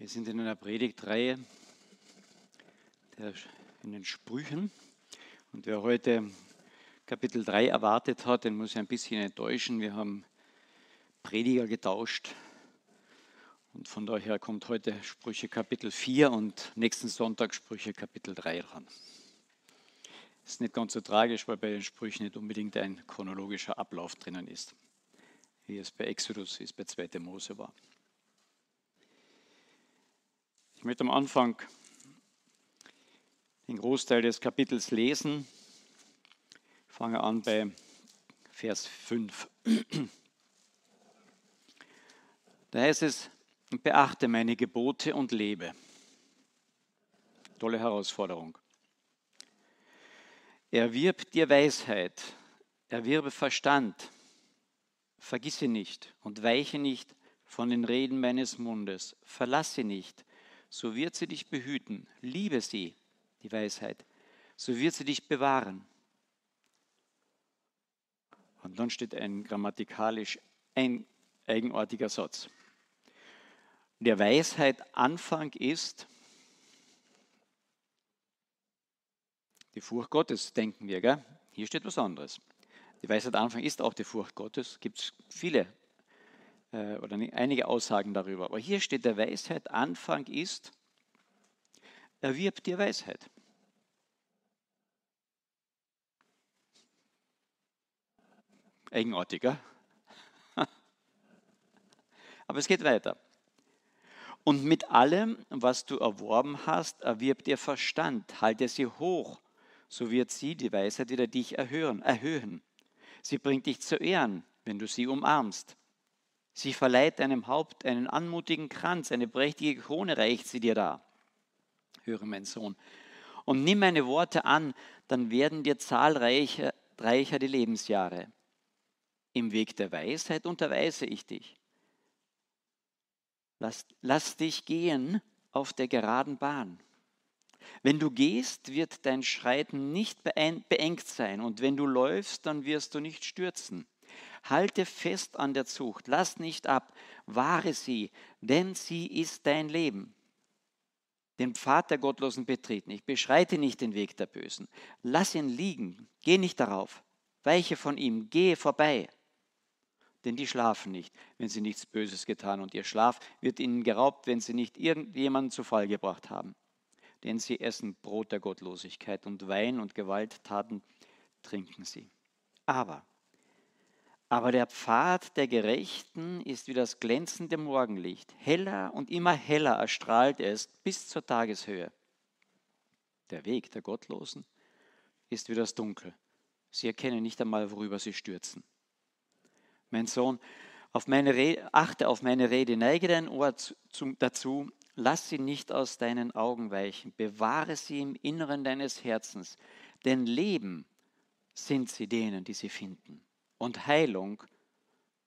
Wir sind in einer Predigtreihe in den Sprüchen. Und wer heute Kapitel 3 erwartet hat, den muss ich ein bisschen enttäuschen. Wir haben Prediger getauscht. Und von daher kommt heute Sprüche Kapitel 4 und nächsten Sonntag Sprüche Kapitel 3 dran. Ist nicht ganz so tragisch, weil bei den Sprüchen nicht unbedingt ein chronologischer Ablauf drinnen ist, wie es bei Exodus ist, bei 2. Mose war. Ich möchte am Anfang den Großteil des Kapitels lesen. Ich fange an bei Vers 5. Da heißt es, beachte meine Gebote und lebe. Tolle Herausforderung. Erwirb dir Weisheit, erwirbe Verstand, vergisse nicht und weiche nicht von den Reden meines Mundes, verlasse nicht so wird sie dich behüten. Liebe sie, die Weisheit, so wird sie dich bewahren. Und dann steht ein grammatikalisch ein eigenartiger Satz. Der Weisheit Anfang ist die Furcht Gottes, denken wir. Gell? Hier steht was anderes. Die Weisheit Anfang ist auch die Furcht Gottes. Gibt es viele äh, oder einige Aussagen darüber. Aber hier steht, der Weisheit Anfang ist, erwirb dir Weisheit. Eigenartiger. Aber es geht weiter. Und mit allem, was du erworben hast, erwirb dir Verstand, halte sie hoch, so wird sie, die Weisheit, wieder dich erhöhen, erhöhen. Sie bringt dich zu Ehren, wenn du sie umarmst. Sie verleiht deinem Haupt einen anmutigen Kranz, eine prächtige Krone reicht sie dir da. Höre, mein Sohn. Und nimm meine Worte an, dann werden dir zahlreicher reicher die Lebensjahre. Im Weg der Weisheit unterweise ich dich. Lass, lass dich gehen auf der geraden Bahn. Wenn du gehst, wird dein Schreiten nicht beengt sein, und wenn du läufst, dann wirst du nicht stürzen. Halte fest an der Zucht, lass nicht ab, wahre sie, denn sie ist dein Leben. Den Pfad der Gottlosen betritt nicht, beschreite nicht den Weg der Bösen. Lass ihn liegen, geh nicht darauf, weiche von ihm, gehe vorbei. Denn die schlafen nicht, wenn sie nichts Böses getan, und ihr Schlaf wird ihnen geraubt, wenn sie nicht irgendjemanden zu Fall gebracht haben. Denn sie essen Brot der Gottlosigkeit und Wein und Gewalttaten trinken sie. Aber aber der Pfad der Gerechten ist wie das glänzende Morgenlicht. Heller und immer heller erstrahlt es bis zur Tageshöhe. Der Weg der Gottlosen ist wie das Dunkel. Sie erkennen nicht einmal, worüber sie stürzen. Mein Sohn, auf Rede, achte auf meine Rede, neige dein Ohr zu, dazu, lass sie nicht aus deinen Augen weichen, bewahre sie im Inneren deines Herzens, denn Leben sind sie denen, die sie finden und Heilung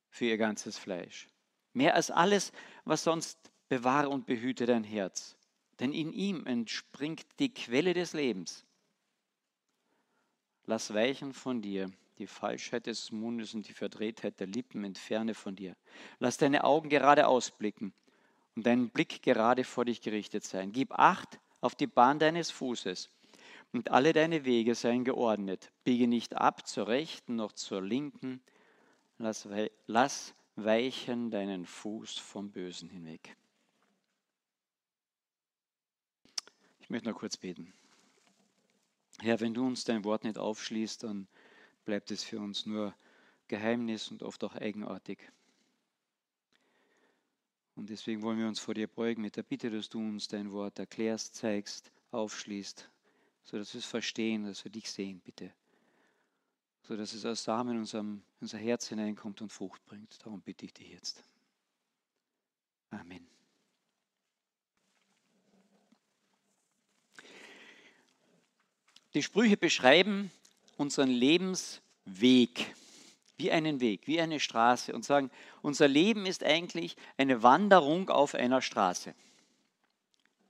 für ihr ganzes Fleisch. Mehr als alles, was sonst bewahre und behüte dein Herz, denn in ihm entspringt die Quelle des Lebens. Lass weichen von dir die Falschheit des Mundes und die Verdrehtheit der Lippen entferne von dir. Lass deine Augen gerade ausblicken und dein Blick gerade vor dich gerichtet sein. Gib Acht auf die Bahn deines Fußes und alle deine Wege seien geordnet. Biege nicht ab zur rechten noch zur linken. Lass, lass weichen deinen Fuß vom Bösen hinweg. Ich möchte noch kurz beten. Herr, wenn du uns dein Wort nicht aufschließt, dann bleibt es für uns nur Geheimnis und oft auch eigenartig. Und deswegen wollen wir uns vor dir beugen mit der Bitte, dass du uns dein Wort erklärst, zeigst, aufschließt so dass wir es verstehen, dass wir dich sehen, bitte. So dass es als Samen in unserem, unser Herz hineinkommt und Frucht bringt. Darum bitte ich dich jetzt. Amen. Die Sprüche beschreiben unseren Lebensweg wie einen Weg, wie eine Straße und sagen, unser Leben ist eigentlich eine Wanderung auf einer Straße.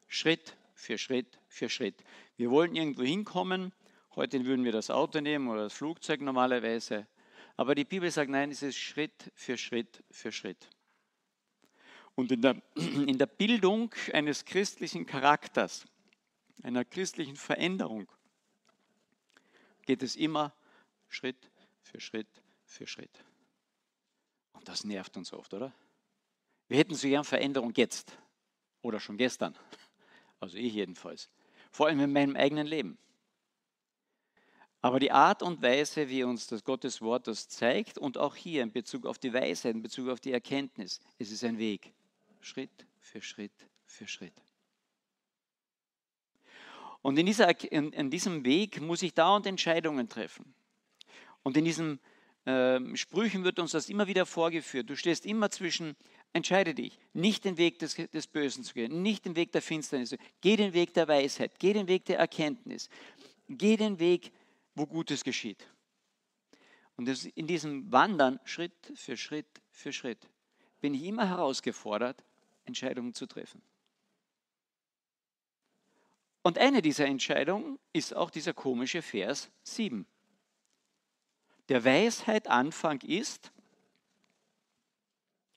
Schritt für Schritt für Schritt. Wir wollen irgendwo hinkommen. Heute würden wir das Auto nehmen oder das Flugzeug normalerweise. Aber die Bibel sagt, nein, es ist Schritt für Schritt für Schritt. Und in der, in der Bildung eines christlichen Charakters, einer christlichen Veränderung, geht es immer Schritt für Schritt für Schritt. Und das nervt uns oft, oder? Wir hätten so gern Veränderung jetzt oder schon gestern. Also ich jedenfalls. Vor allem in meinem eigenen Leben. Aber die Art und Weise, wie uns das Gottes Wort das zeigt und auch hier in Bezug auf die Weisheit, in Bezug auf die Erkenntnis, es ist ein Weg. Schritt für Schritt für Schritt. Und in, dieser, in, in diesem Weg muss ich dauernd Entscheidungen treffen. Und in diesen äh, Sprüchen wird uns das immer wieder vorgeführt. Du stehst immer zwischen, entscheide dich, nicht den Weg des, des Bösen zu gehen, nicht den Weg der Finsternis, geh den Weg der Weisheit, geh den Weg der Erkenntnis, geh den Weg, wo Gutes geschieht. Und in diesem Wandern Schritt für Schritt für Schritt bin ich immer herausgefordert, Entscheidungen zu treffen. Und eine dieser Entscheidungen ist auch dieser komische Vers 7. Der Weisheit Anfang ist,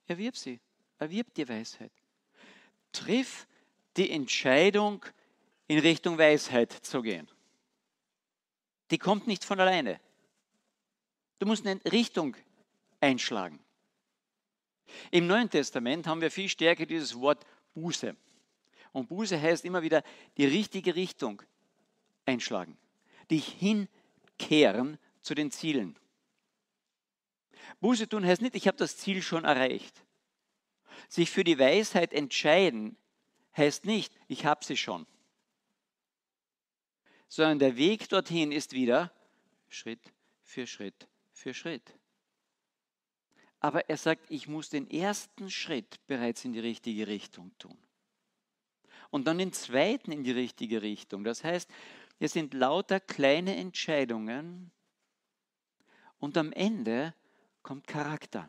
erwirb sie, erwirb die Weisheit. Triff die Entscheidung, in Richtung Weisheit zu gehen. Die kommt nicht von alleine. Du musst eine Richtung einschlagen. Im Neuen Testament haben wir viel stärker dieses Wort Buße. Und Buße heißt immer wieder die richtige Richtung einschlagen, dich hinkehren zu den Zielen. Buße tun heißt nicht, ich habe das Ziel schon erreicht. Sich für die Weisheit entscheiden heißt nicht, ich habe sie schon. Sondern der Weg dorthin ist wieder Schritt für Schritt für Schritt. Aber er sagt, ich muss den ersten Schritt bereits in die richtige Richtung tun. Und dann den zweiten in die richtige Richtung. Das heißt, es sind lauter kleine Entscheidungen und am Ende kommt Charakter.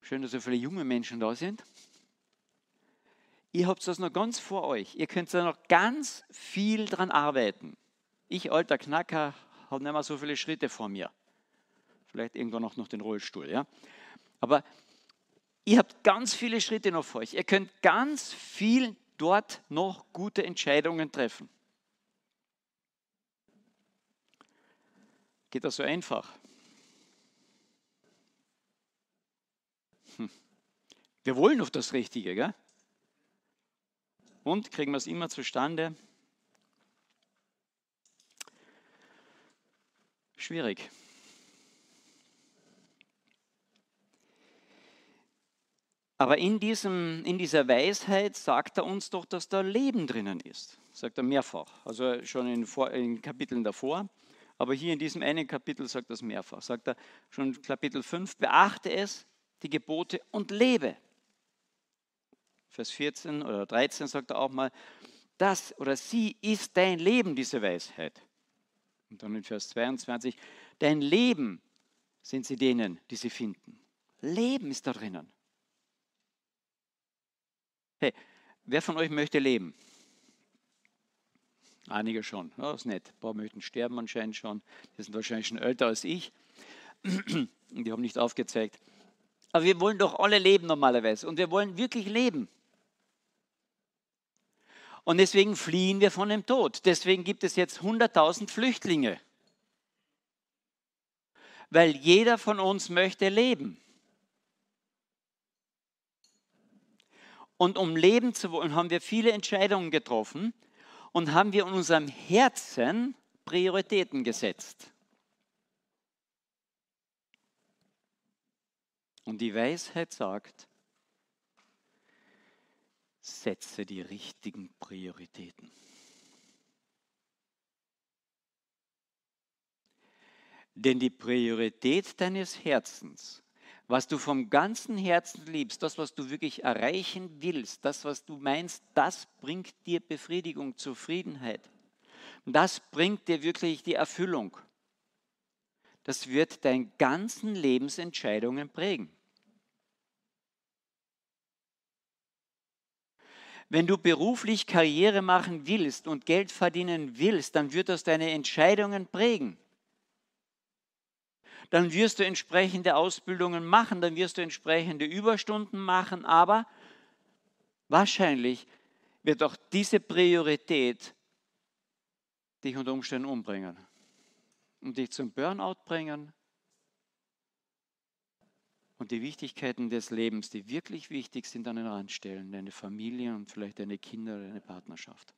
Schön, dass so viele junge Menschen da sind. Ihr habt das noch ganz vor euch. Ihr könnt da noch ganz viel dran arbeiten. Ich, alter Knacker, habe nicht mehr so viele Schritte vor mir. Vielleicht irgendwann auch noch den Rollstuhl. Ja? Aber ihr habt ganz viele Schritte noch vor euch. Ihr könnt ganz viel dort noch gute Entscheidungen treffen. Geht das so einfach? Hm. Wir wollen doch das Richtige, gell? Und kriegen wir es immer zustande? Schwierig. Aber in, diesem, in dieser Weisheit sagt er uns doch, dass da Leben drinnen ist. Sagt er mehrfach. Also schon in, in Kapiteln davor. Aber hier in diesem einen Kapitel sagt er es mehrfach. Sagt er schon Kapitel 5, beachte es, die Gebote und lebe. Vers 14 oder 13 sagt er auch mal, das oder sie ist dein Leben, diese Weisheit. Und dann in Vers 22, dein Leben sind sie denen, die sie finden. Leben ist da drinnen. Hey, wer von euch möchte leben? Einige schon. Ja, ist nett. Ein paar möchten sterben anscheinend schon. Die sind wahrscheinlich schon älter als ich. Die haben nicht aufgezeigt. Aber wir wollen doch alle leben normalerweise. Und wir wollen wirklich leben. Und deswegen fliehen wir von dem Tod. Deswegen gibt es jetzt 100.000 Flüchtlinge. Weil jeder von uns möchte leben. Und um leben zu wollen, haben wir viele Entscheidungen getroffen und haben wir in unserem Herzen Prioritäten gesetzt. Und die Weisheit sagt, setze die richtigen Prioritäten. Denn die Priorität deines Herzens was du vom ganzen Herzen liebst, das, was du wirklich erreichen willst, das, was du meinst, das bringt dir Befriedigung, Zufriedenheit. Das bringt dir wirklich die Erfüllung. Das wird deine ganzen Lebensentscheidungen prägen. Wenn du beruflich Karriere machen willst und Geld verdienen willst, dann wird das deine Entscheidungen prägen. Dann wirst du entsprechende Ausbildungen machen, dann wirst du entsprechende Überstunden machen, aber wahrscheinlich wird auch diese Priorität dich unter Umständen umbringen und dich zum Burnout bringen und die Wichtigkeiten des Lebens, die wirklich wichtig sind, an den Rand stellen, deine Familie und vielleicht deine Kinder oder deine Partnerschaft.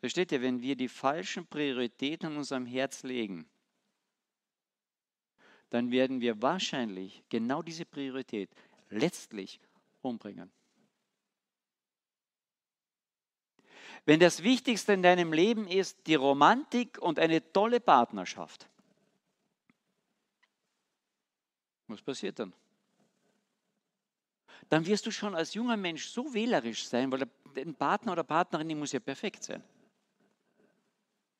Versteht ihr, wenn wir die falschen Prioritäten in unserem Herz legen, dann werden wir wahrscheinlich genau diese Priorität letztlich umbringen. Wenn das Wichtigste in deinem Leben ist die Romantik und eine tolle Partnerschaft, was passiert dann? Dann wirst du schon als junger Mensch so wählerisch sein, weil der Partner oder Partnerin, die muss ja perfekt sein.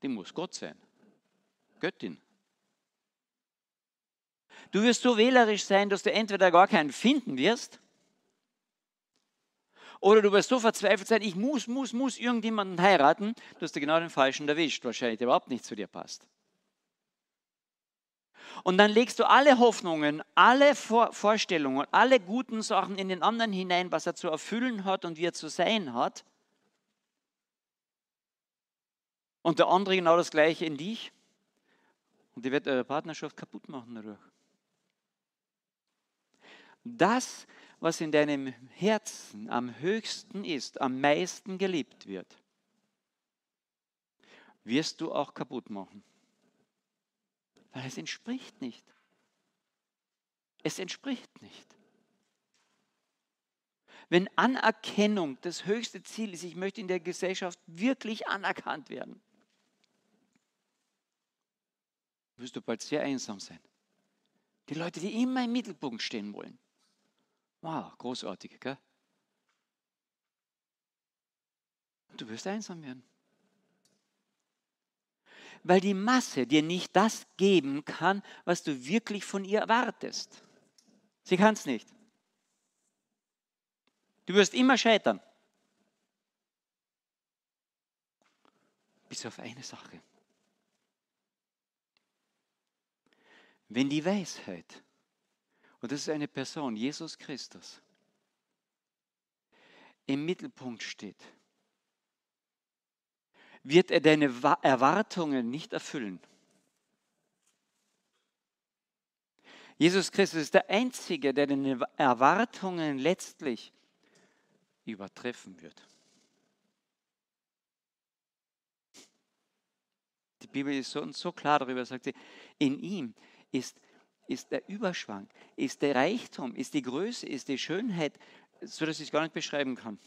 Die muss Gott sein. Göttin. Du wirst so wählerisch sein, dass du entweder gar keinen finden wirst, oder du wirst so verzweifelt sein, ich muss, muss, muss irgendjemanden heiraten, dass du genau den Falschen erwischt, wahrscheinlich der überhaupt nicht zu dir passt. Und dann legst du alle Hoffnungen, alle Vorstellungen, alle guten Sachen in den anderen hinein, was er zu erfüllen hat und wie er zu sein hat. Und der andere genau das Gleiche in dich. Und die wird eure Partnerschaft kaputt machen dadurch. Das, was in deinem Herzen am höchsten ist, am meisten geliebt wird, wirst du auch kaputt machen. Weil es entspricht nicht. Es entspricht nicht. Wenn Anerkennung das höchste Ziel ist, ich möchte in der Gesellschaft wirklich anerkannt werden, wirst du bald sehr einsam sein. Die Leute, die immer im Mittelpunkt stehen wollen. Wow, großartig, gell? Du wirst einsam werden weil die Masse dir nicht das geben kann, was du wirklich von ihr erwartest. Sie kann es nicht. Du wirst immer scheitern. Bis auf eine Sache. Wenn die Weisheit, und das ist eine Person, Jesus Christus, im Mittelpunkt steht, wird er deine Erwartungen nicht erfüllen. Jesus Christus ist der Einzige, der deine Erwartungen letztlich übertreffen wird. Die Bibel ist so, so klar darüber, sagt sie, in ihm ist, ist der Überschwang, ist der Reichtum, ist die Größe, ist die Schönheit, so dass ich es gar nicht beschreiben kann.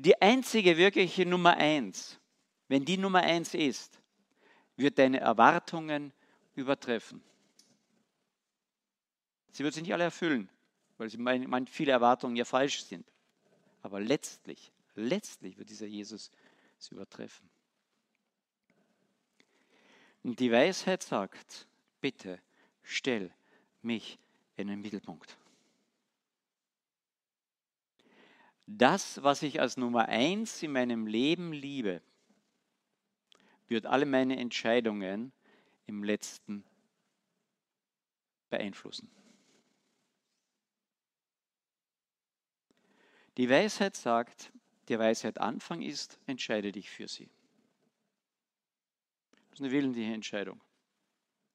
die einzige wirkliche Nummer eins, wenn die Nummer eins ist, wird deine Erwartungen übertreffen. Sie wird sie nicht alle erfüllen, weil sie meint, viele Erwartungen ja falsch sind. Aber letztlich, letztlich wird dieser Jesus sie übertreffen. Und die Weisheit sagt, bitte stell mich in den Mittelpunkt. das, was ich als Nummer eins in meinem Leben liebe, wird alle meine Entscheidungen im letzten beeinflussen. Die Weisheit sagt, die Weisheit Anfang ist, entscheide dich für sie. Ist eine willentliche Entscheidung.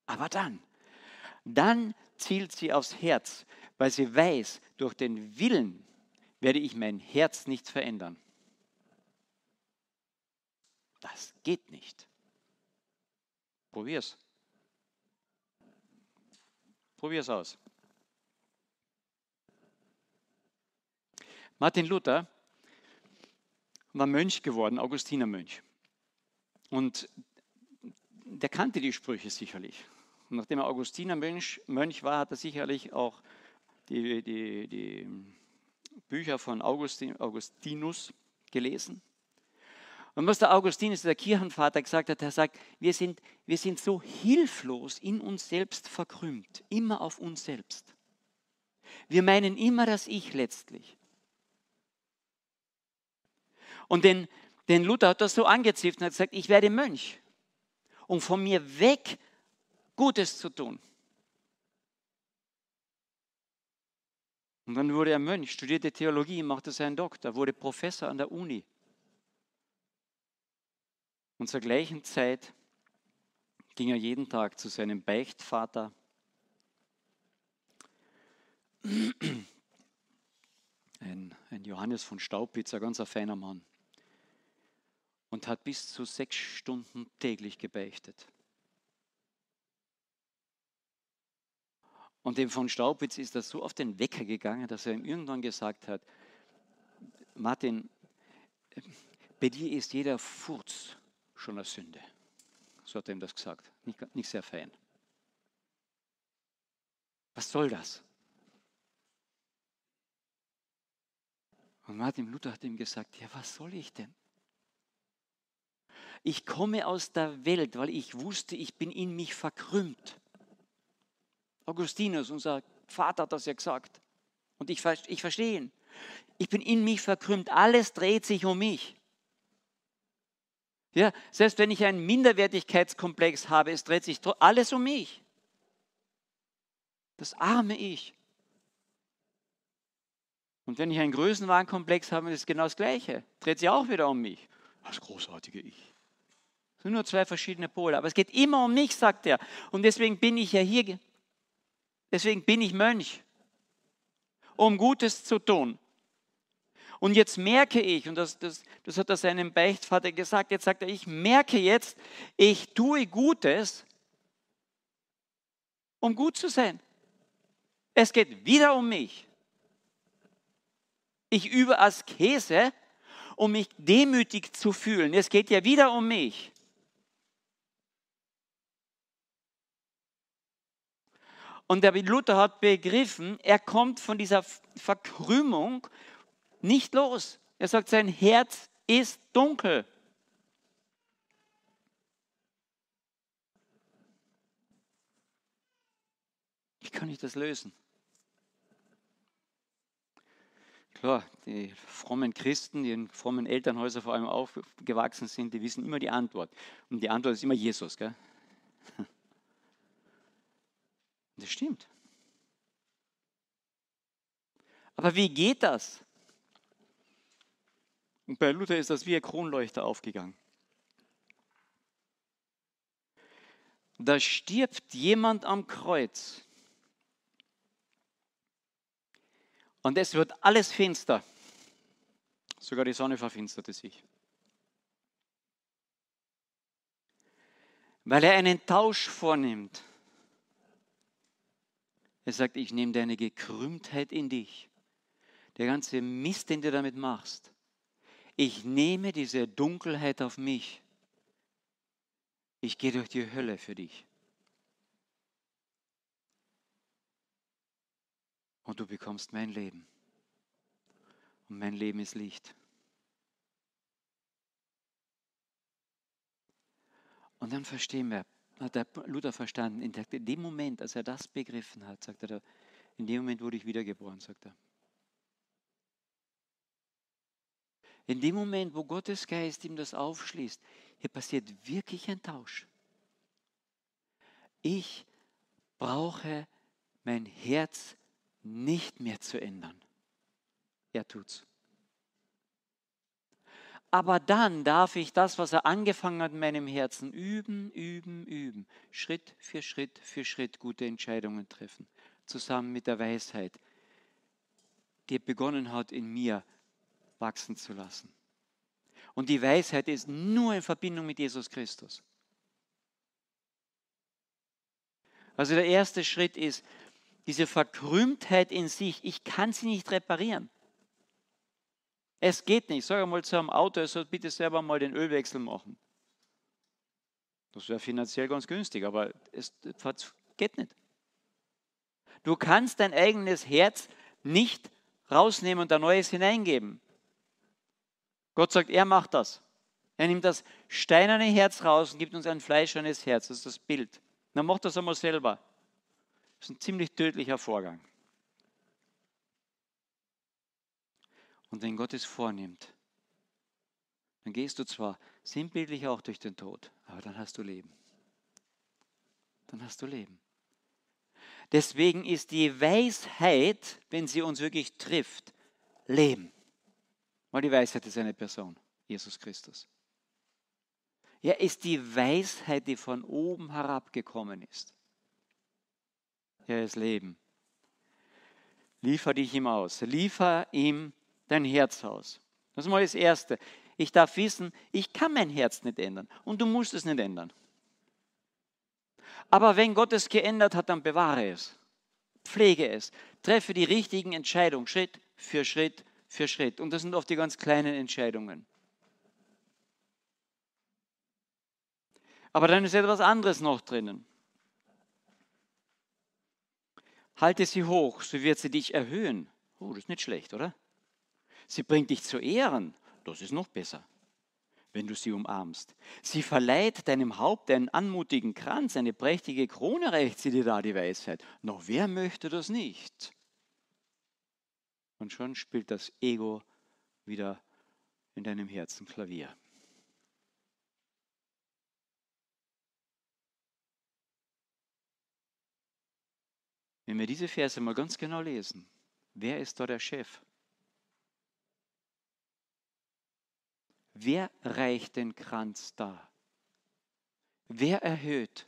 Aber dann, dann zielt sie aufs Herz, weil sie weiß, durch den Willen werde ich mein Herz nicht verändern. Das geht nicht. Probier's. Probier's aus. Martin Luther war Mönch geworden, Augustinermönch. Und der kannte die Sprüche sicherlich. Nachdem er Augustinermönch Mönch war, hat er sicherlich auch die, die, die Bücher von Augustin, Augustinus gelesen. Und was der Augustinus, der Kirchenvater, gesagt hat, er sagt, wir sind, wir sind so hilflos in uns selbst verkrümmt, immer auf uns selbst. Wir meinen immer das Ich letztlich. Und den, Denn Luther hat das so angezipft und hat gesagt, ich werde Mönch, um von mir weg Gutes zu tun. Und dann wurde er Mönch, studierte Theologie, machte seinen Doktor, wurde Professor an der Uni. Und zur gleichen Zeit ging er jeden Tag zu seinem Beichtvater. Ein, ein Johannes von Staupitz, ein ganz feiner Mann. Und hat bis zu sechs Stunden täglich gebeichtet. Und dem von Staupitz ist das so auf den Wecker gegangen, dass er ihm irgendwann gesagt hat, Martin, bei dir ist jeder Furz schon eine Sünde. So hat er ihm das gesagt. Nicht, nicht sehr fein. Was soll das? Und Martin Luther hat ihm gesagt, ja, was soll ich denn? Ich komme aus der Welt, weil ich wusste, ich bin in mich verkrümmt. Augustinus, unser Vater, hat das ja gesagt. Und ich, ich verstehe ihn. Ich bin in mich verkrümmt. Alles dreht sich um mich. Ja, selbst wenn ich einen Minderwertigkeitskomplex habe, es dreht sich alles um mich. Das arme Ich. Und wenn ich einen Größenwahnkomplex habe, ist es genau das Gleiche. Dreht sich auch wieder um mich. Das großartige Ich. Sind nur zwei verschiedene Pole. Aber es geht immer um mich, sagt er. Und deswegen bin ich ja hier Deswegen bin ich Mönch, um Gutes zu tun. Und jetzt merke ich, und das, das, das hat er seinem Beichtvater gesagt, jetzt sagt er, ich merke jetzt, ich tue Gutes, um gut zu sein. Es geht wieder um mich. Ich übe Askese, um mich demütig zu fühlen. Es geht ja wieder um mich. Und der Luther hat begriffen, er kommt von dieser Verkrümmung nicht los. Er sagt, sein Herz ist dunkel. Wie kann ich das lösen? Klar, die frommen Christen, die in frommen Elternhäusern vor allem aufgewachsen sind, die wissen immer die Antwort. Und die Antwort ist immer Jesus. Gell? Das stimmt. Aber wie geht das? Und bei Luther ist das wie ein Kronleuchter aufgegangen. Da stirbt jemand am Kreuz. Und es wird alles finster. Sogar die Sonne verfinsterte sich. Weil er einen Tausch vornimmt er sagt, ich nehme deine Gekrümmtheit in dich. Der ganze Mist, den du damit machst. Ich nehme diese Dunkelheit auf mich. Ich gehe durch die Hölle für dich. Und du bekommst mein Leben. Und mein Leben ist Licht. Und dann verstehen wir, hat der Luther verstanden. In dem Moment, als er das begriffen hat, sagt er, in dem Moment wurde ich wiedergeboren, sagt er. In dem Moment, wo Gottes Geist ihm das aufschließt, hier passiert wirklich ein Tausch. Ich brauche mein Herz nicht mehr zu ändern. Er tut's. Aber dann darf ich das, was er angefangen hat in meinem Herzen, üben, üben, üben. Schritt für Schritt für Schritt gute Entscheidungen treffen. Zusammen mit der Weisheit, die begonnen hat, in mir wachsen zu lassen. Und die Weisheit ist nur in Verbindung mit Jesus Christus. Also der erste Schritt ist diese Verkrümmtheit in sich. Ich kann sie nicht reparieren. Es geht nicht. Sag einmal zu einem Auto, er soll bitte selber mal den Ölwechsel machen. Das wäre finanziell ganz günstig, aber es geht nicht. Du kannst dein eigenes Herz nicht rausnehmen und ein neues hineingeben. Gott sagt, er macht das. Er nimmt das steinerne Herz raus und gibt uns ein fleischernes Herz. Das ist das Bild. Dann macht das einmal selber. Das ist ein ziemlich tödlicher Vorgang. Und wenn Gott es vornimmt, Dann gehst du zwar sinnbildlich auch durch den Tod, aber dann hast du Leben. Dann hast du Leben. Deswegen ist die Weisheit, wenn sie uns wirklich trifft, Leben. Weil die Weisheit ist eine Person, Jesus Christus. Er ist die Weisheit, die von oben herabgekommen ist. Er ist Leben. Liefer dich ihm aus. Liefer ihm dein Herz aus. Das ist mal das Erste. Ich darf wissen, ich kann mein Herz nicht ändern und du musst es nicht ändern. Aber wenn Gott es geändert hat, dann bewahre es, pflege es, treffe die richtigen Entscheidungen, Schritt für Schritt für Schritt. Und das sind oft die ganz kleinen Entscheidungen. Aber dann ist etwas anderes noch drinnen. Halte sie hoch, so wird sie dich erhöhen. Oh, das ist nicht schlecht, oder? Sie bringt dich zu Ehren. Das ist noch besser, wenn du sie umarmst. Sie verleiht deinem Haupt einen anmutigen Kranz, eine prächtige Krone reicht sie dir da, die Weisheit. Noch wer möchte das nicht? Und schon spielt das Ego wieder in deinem Herzen Klavier. Wenn wir diese Verse mal ganz genau lesen, wer ist da der Chef? Wer reicht den Kranz dar? Wer erhöht?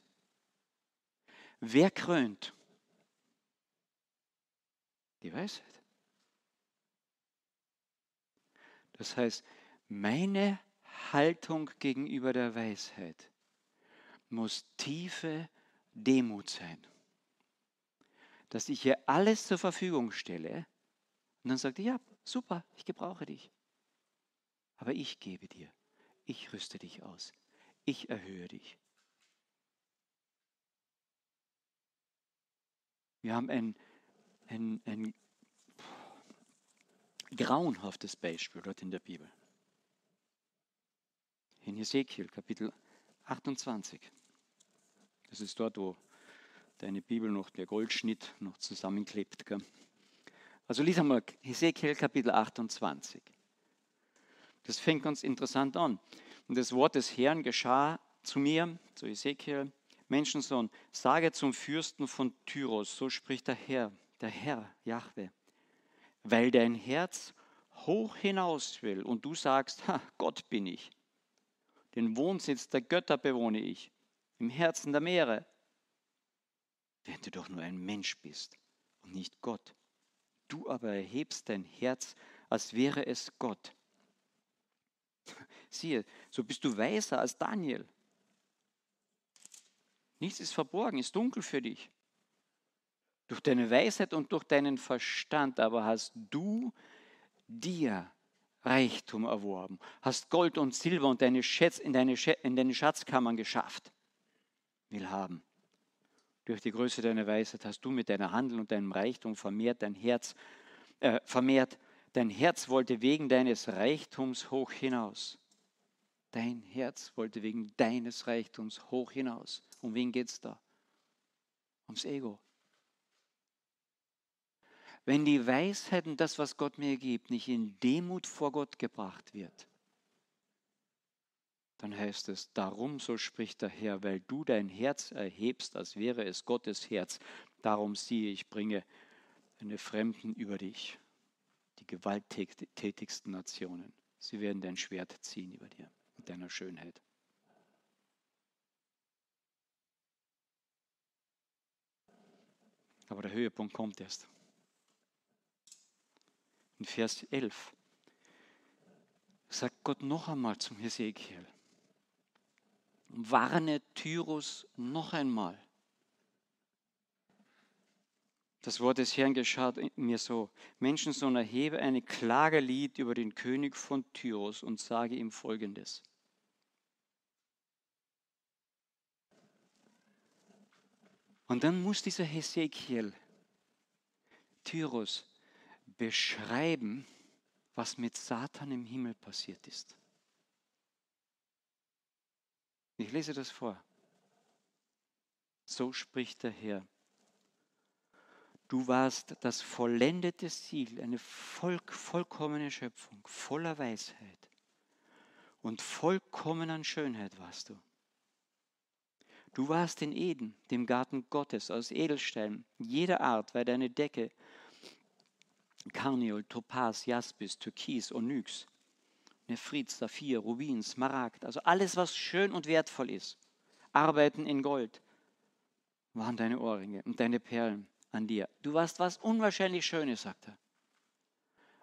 Wer krönt? Die Weisheit. Das heißt, meine Haltung gegenüber der Weisheit muss tiefe Demut sein. Dass ich ihr alles zur Verfügung stelle und dann sagt, ja, super, ich gebrauche dich. Aber ich gebe dir, ich rüste dich aus, ich erhöhe dich. Wir haben ein, ein, ein grauenhaftes Beispiel dort in der Bibel. In Ezekiel Kapitel 28. Das ist dort, wo deine Bibel noch, der Goldschnitt noch zusammenklebt. Also lies einmal Ezekiel Kapitel 28. Das fängt ganz interessant an. Und das Wort des Herrn geschah zu mir, zu Ezekiel, Menschensohn, sage zum Fürsten von Tyros, so spricht der Herr, der Herr, Jahwe, weil dein Herz hoch hinaus will und du sagst, ha, Gott bin ich, den Wohnsitz der Götter bewohne ich, im Herzen der Meere, wenn du doch nur ein Mensch bist und nicht Gott. Du aber erhebst dein Herz, als wäre es Gott. Siehe, so bist du weiser als Daniel. Nichts ist verborgen, ist dunkel für dich. Durch deine Weisheit und durch deinen Verstand aber hast du dir Reichtum erworben, hast Gold und Silber und deine Schätz, in, deine, in deine Schatzkammern geschafft. Will haben. Durch die Größe deiner Weisheit hast du mit deiner Handel und deinem Reichtum vermehrt dein Herz, äh, vermehrt dein Herz wollte wegen deines Reichtums hoch hinaus. Dein Herz wollte wegen deines Reichtums hoch hinaus. Um wen geht es da? Ums Ego. Wenn die Weisheit und das, was Gott mir gibt, nicht in Demut vor Gott gebracht wird, dann heißt es, darum, so spricht der Herr, weil du dein Herz erhebst, als wäre es Gottes Herz, darum siehe, ich bringe eine Fremden über dich, die gewalttätigsten Nationen. Sie werden dein Schwert ziehen über dir deiner Schönheit. Aber der Höhepunkt kommt erst. In Vers 11 sagt Gott noch einmal zum Hesekiel, warne Tyrus noch einmal. Das Wort des Herrn geschah mir so, Menschensohn, erhebe eine Klagelied über den König von Tyrus und sage ihm folgendes. Und dann muss dieser Hesekiel Tyrus beschreiben, was mit Satan im Himmel passiert ist. Ich lese das vor. So spricht der Herr. Du warst das vollendete Ziel, eine voll, vollkommene Schöpfung, voller Weisheit. und vollkommen an Schönheit warst du. Du warst in Eden, dem Garten Gottes, aus Edelstein jeder Art war deine Decke. Karniol, Topaz, Jaspis, Türkis, Onyx, Nephrit, Saphir, Rubin, Smaragd, also alles, was schön und wertvoll ist. Arbeiten in Gold waren deine Ohrringe und deine Perlen an dir. Du warst was unwahrscheinlich Schönes, sagt er.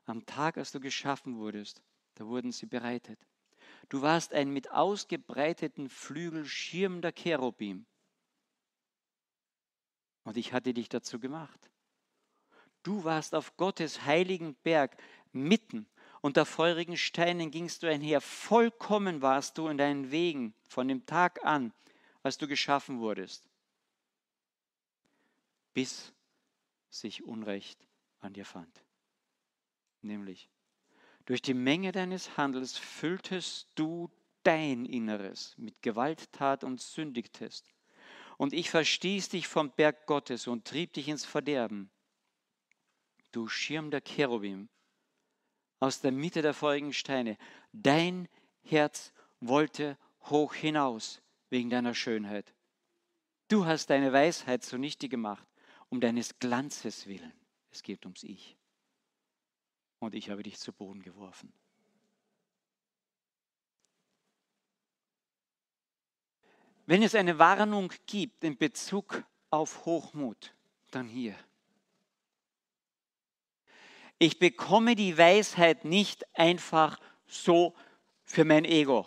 Am Tag, als du geschaffen wurdest, da wurden sie bereitet. Du warst ein mit ausgebreiteten Flügel schirmender Cherubim. Und ich hatte dich dazu gemacht. Du warst auf Gottes heiligen Berg mitten unter feurigen Steinen gingst du einher. Vollkommen warst du in deinen Wegen von dem Tag an, als du geschaffen wurdest, bis sich Unrecht an dir fand. Nämlich, durch die Menge deines Handels fülltest du dein Inneres mit Gewalttat und sündigtest. Und ich verstieß dich vom Berg Gottes und trieb dich ins Verderben. Du Schirm der Cherubim, aus der Mitte der feurigen Steine, dein Herz wollte hoch hinaus wegen deiner Schönheit. Du hast deine Weisheit zunichte gemacht, um deines Glanzes willen. Es geht ums Ich und ich habe dich zu Boden geworfen. Wenn es eine Warnung gibt in Bezug auf Hochmut, dann hier. Ich bekomme die Weisheit nicht einfach so für mein Ego,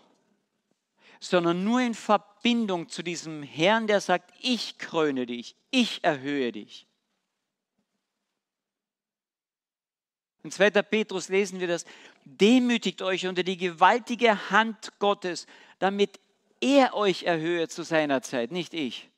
sondern nur in Verbindung zu diesem Herrn, der sagt, ich kröne dich, ich erhöhe dich. In 2. Petrus lesen wir das, demütigt euch unter die gewaltige Hand Gottes, damit er euch erhöhe zu seiner Zeit, nicht ich.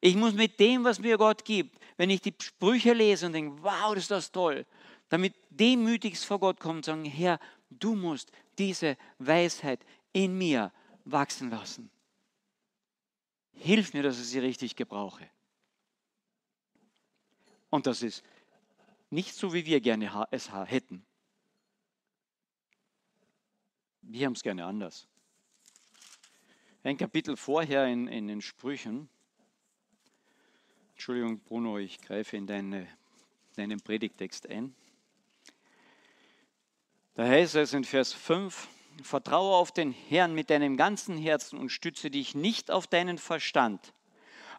Ich muss mit dem, was mir Gott gibt, wenn ich die Sprüche lese und denke, wow, ist das toll, damit demütigst vor Gott kommen und sagen, Herr, du musst diese Weisheit in mir wachsen lassen. Hilf mir, dass ich sie richtig gebrauche. Und das ist nicht so, wie wir gerne es hätten. Wir haben es gerne anders. Ein Kapitel vorher in, in den Sprüchen, Entschuldigung, Bruno, ich greife in deine, deinen Predigtext ein. Da heißt es in Vers 5, Vertraue auf den Herrn mit deinem ganzen Herzen und stütze dich nicht auf deinen Verstand.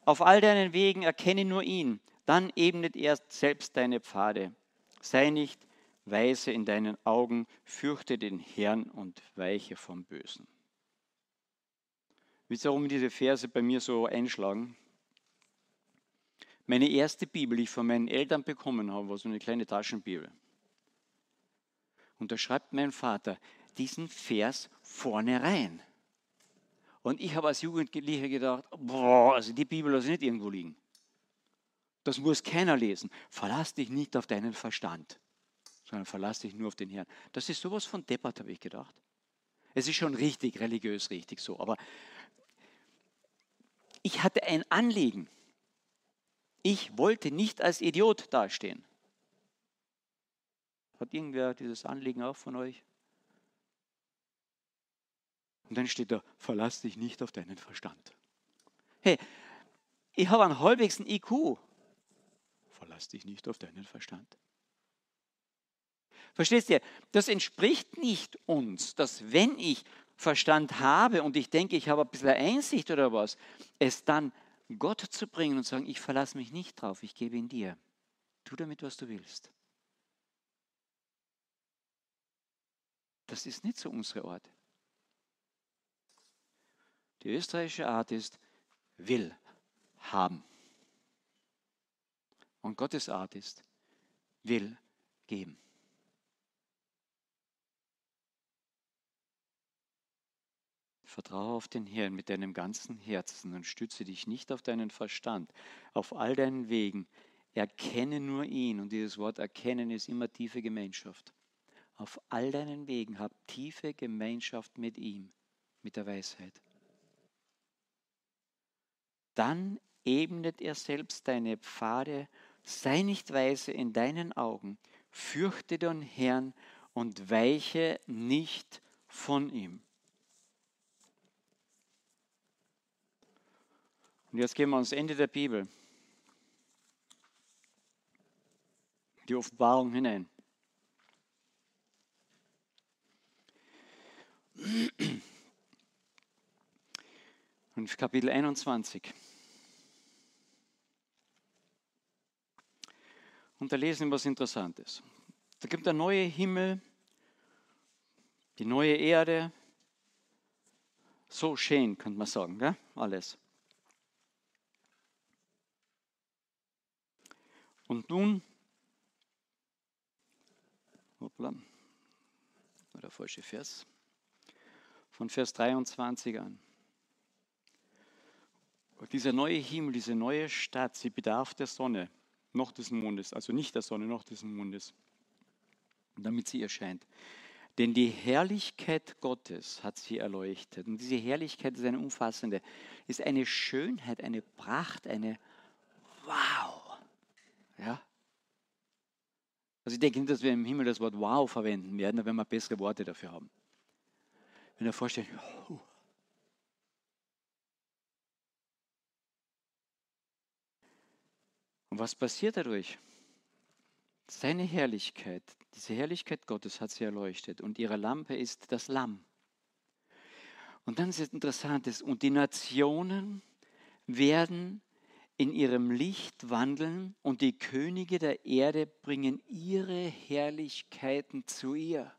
Auf all deinen Wegen erkenne nur ihn, dann ebnet er selbst deine Pfade. Sei nicht weise in deinen Augen, fürchte den Herrn und weiche vom Bösen. Wisst ihr, warum diese Verse bei mir so einschlagen? Meine erste Bibel, die ich von meinen Eltern bekommen habe, war so eine kleine Taschenbibel. Und da schreibt mein Vater diesen Vers vorne rein. Und ich habe als Jugendlicher gedacht, boah, also die Bibel lasse ich nicht irgendwo liegen. Das muss keiner lesen. Verlass dich nicht auf deinen Verstand, sondern verlass dich nur auf den Herrn. Das ist sowas von deppert, habe ich gedacht. Es ist schon richtig, religiös richtig so. Aber ich hatte ein Anliegen. Ich wollte nicht als Idiot dastehen. Hat irgendwer dieses Anliegen auch von euch? Und dann steht da, verlass dich nicht auf deinen Verstand. Hey, ich habe einen halbwegs IQ. Verlass dich nicht auf deinen Verstand. Verstehst du? Das entspricht nicht uns, dass wenn ich Verstand habe und ich denke, ich habe ein bisschen Einsicht oder was, es dann Gott zu bringen und sagen, ich verlasse mich nicht drauf, ich gebe ihn dir. Tu damit, was du willst. Das ist nicht so unsere Art. Die österreichische Art ist, will haben. Und Gottes Art ist, will geben. Vertraue auf den Herrn mit deinem ganzen Herzen und stütze dich nicht auf deinen Verstand, auf all deinen Wegen. Erkenne nur ihn. Und dieses Wort erkennen ist immer tiefe Gemeinschaft. Auf all deinen Wegen hab tiefe Gemeinschaft mit ihm, mit der Weisheit. Dann ebnet er selbst deine Pfade Sei nicht weise in deinen Augen, fürchte den Herrn und weiche nicht von ihm. Und jetzt gehen wir ans Ende der Bibel. Die Offenbarung hinein. Und Kapitel 21. Und da lesen wir was Interessantes. Da gibt der neue Himmel, die neue Erde. So schön, könnte man sagen, gell? alles. Und nun, hoppla, war der falsche Vers, von Vers 23 an. Und dieser neue Himmel, diese neue Stadt, sie bedarf der Sonne, noch des Mondes, also nicht der Sonne, noch des Mondes, damit sie erscheint. Denn die Herrlichkeit Gottes hat sie erleuchtet. Und diese Herrlichkeit ist eine umfassende, ist eine Schönheit, eine Pracht, eine Wow. Ja? Also ich denke nicht, dass wir im Himmel das Wort Wow verwenden werden, wenn wir bessere Worte dafür haben. Wenn ihr vorstellt, oh. Und was passiert dadurch? Seine Herrlichkeit, diese Herrlichkeit Gottes hat sie erleuchtet und ihre Lampe ist das Lamm. Und dann ist es interessant, und die Nationen werden in ihrem Licht wandeln und die Könige der Erde bringen ihre Herrlichkeiten zu ihr.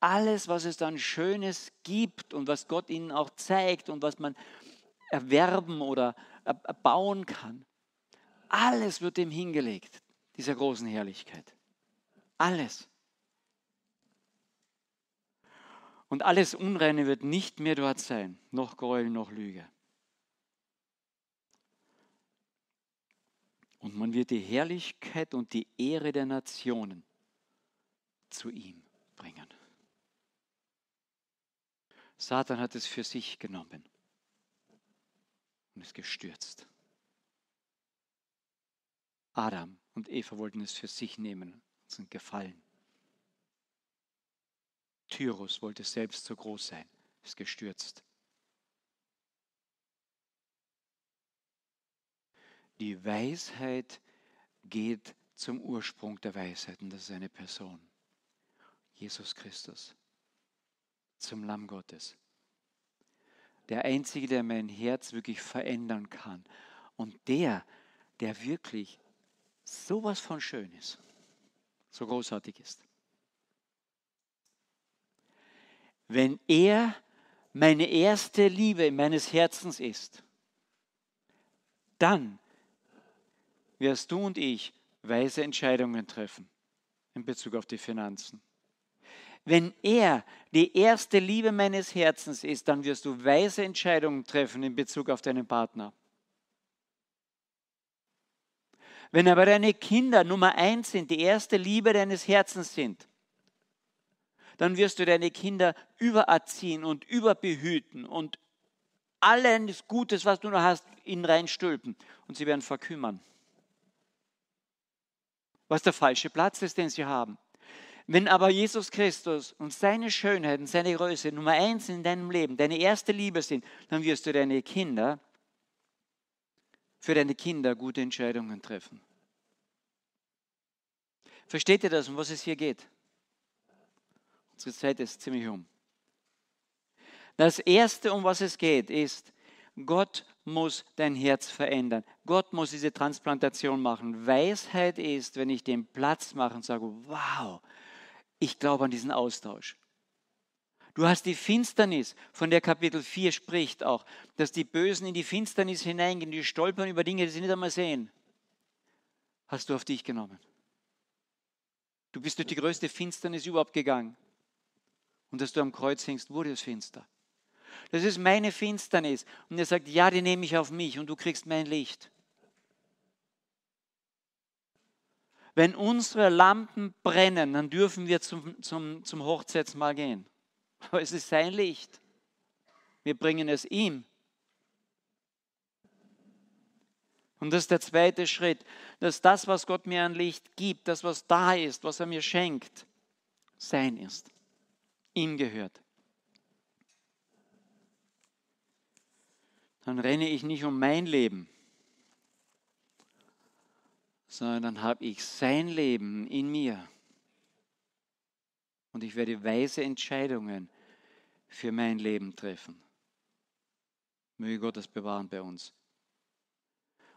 Alles, was es dann Schönes gibt und was Gott ihnen auch zeigt und was man erwerben oder bauen kann, alles wird ihm hingelegt, dieser großen Herrlichkeit. Alles. Und alles Unreine wird nicht mehr dort sein, noch Gräuel, noch Lüge. Und man wird die Herrlichkeit und die Ehre der Nationen zu ihm bringen. Satan hat es für sich genommen und ist gestürzt. Adam und Eva wollten es für sich nehmen und sind gefallen. Tyrus wollte selbst so groß sein, ist gestürzt. Die Weisheit geht zum Ursprung der Weisheit und das ist eine Person. Jesus Christus. Zum Lamm Gottes. Der Einzige, der mein Herz wirklich verändern kann. Und der, der wirklich sowas von schön ist, so großartig ist. Wenn er meine erste Liebe meines Herzens ist, dann wirst du und ich weise Entscheidungen treffen in Bezug auf die Finanzen. Wenn er die erste Liebe meines Herzens ist, dann wirst du weise Entscheidungen treffen in Bezug auf deinen Partner. Wenn aber deine Kinder Nummer eins sind, die erste Liebe deines Herzens sind, dann wirst du deine Kinder übererziehen und überbehüten und alles Gutes, was du noch hast, ihnen reinstülpen und sie werden verkümmern. Was der falsche Platz ist, den sie haben. Wenn aber Jesus Christus und seine Schönheit und seine Größe Nummer eins in deinem Leben, deine erste Liebe sind, dann wirst du deine Kinder für deine Kinder gute Entscheidungen treffen. Versteht ihr das, um was es hier geht? Unsere Zeit ist ziemlich um. Das Erste, um was es geht, ist, Gott muss dein Herz verändern. Gott muss diese Transplantation machen. Weisheit ist, wenn ich den Platz mache und sage, wow, ich glaube an diesen Austausch. Du hast die Finsternis, von der Kapitel 4 spricht auch, dass die Bösen in die Finsternis hineingehen, die stolpern über Dinge, die sie nicht einmal sehen. Hast du auf dich genommen. Du bist durch die größte Finsternis überhaupt gegangen. Und dass du am Kreuz hängst, wurde es finster. Das ist meine Finsternis. Und er sagt, ja, die nehme ich auf mich und du kriegst mein Licht. Wenn unsere Lampen brennen, dann dürfen wir zum, zum, zum Hochzeitsmahl gehen. Aber es ist sein Licht. Wir bringen es ihm. Und das ist der zweite Schritt, dass das, was Gott mir an Licht gibt, das, was da ist, was er mir schenkt, sein ist, ihm gehört. Dann renne ich nicht um mein Leben, sondern dann habe ich sein Leben in mir. Und ich werde weise Entscheidungen für mein Leben treffen. Möge Gott das bewahren bei uns.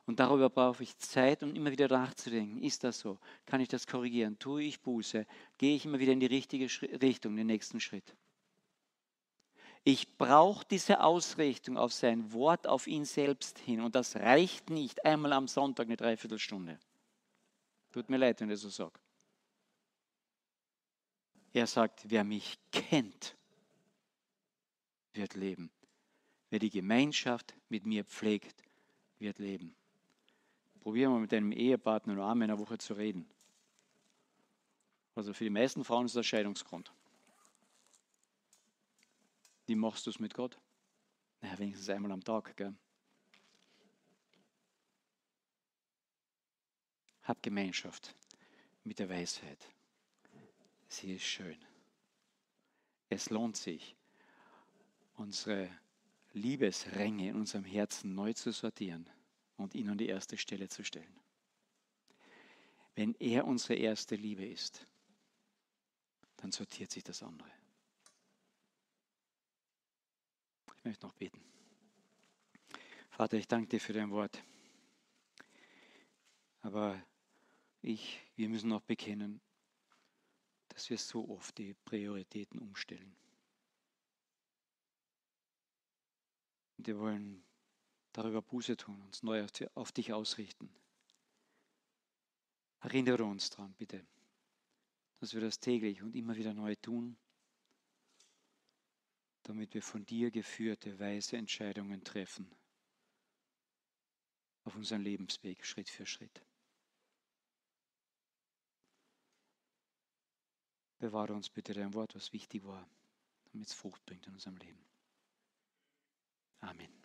Und darüber brauche ich Zeit, um immer wieder nachzudenken. Ist das so? Kann ich das korrigieren? Tue ich Buße? Gehe ich immer wieder in die richtige Richtung, den nächsten Schritt? Ich brauche diese Ausrichtung auf sein Wort, auf ihn selbst hin. Und das reicht nicht einmal am Sonntag eine Dreiviertelstunde. Tut mir leid, wenn ich so sage. Er sagt, wer mich kennt, wird leben. Wer die Gemeinschaft mit mir pflegt, wird leben. Probieren wir mit deinem Ehepartner nur einmal in einer Woche zu reden. Also für die meisten Frauen ist das Scheidungsgrund. Wie machst du es mit Gott? Naja, wenigstens einmal am Tag. Gell? Hab Gemeinschaft mit der Weisheit. Sie ist schön. Es lohnt sich, unsere Liebesränge in unserem Herzen neu zu sortieren und ihn an die erste Stelle zu stellen. Wenn er unsere erste Liebe ist, dann sortiert sich das andere. Ich möchte noch beten. Vater, ich danke dir für dein Wort. Aber ich, wir müssen noch bekennen, dass wir so oft die Prioritäten umstellen. Und wir wollen darüber Buße tun, uns neu auf dich ausrichten. Erinnere uns daran, bitte, dass wir das täglich und immer wieder neu tun damit wir von dir geführte, weise Entscheidungen treffen auf unseren Lebensweg Schritt für Schritt. Bewahre uns bitte dein Wort, was wichtig war, damit es Frucht bringt in unserem Leben. Amen.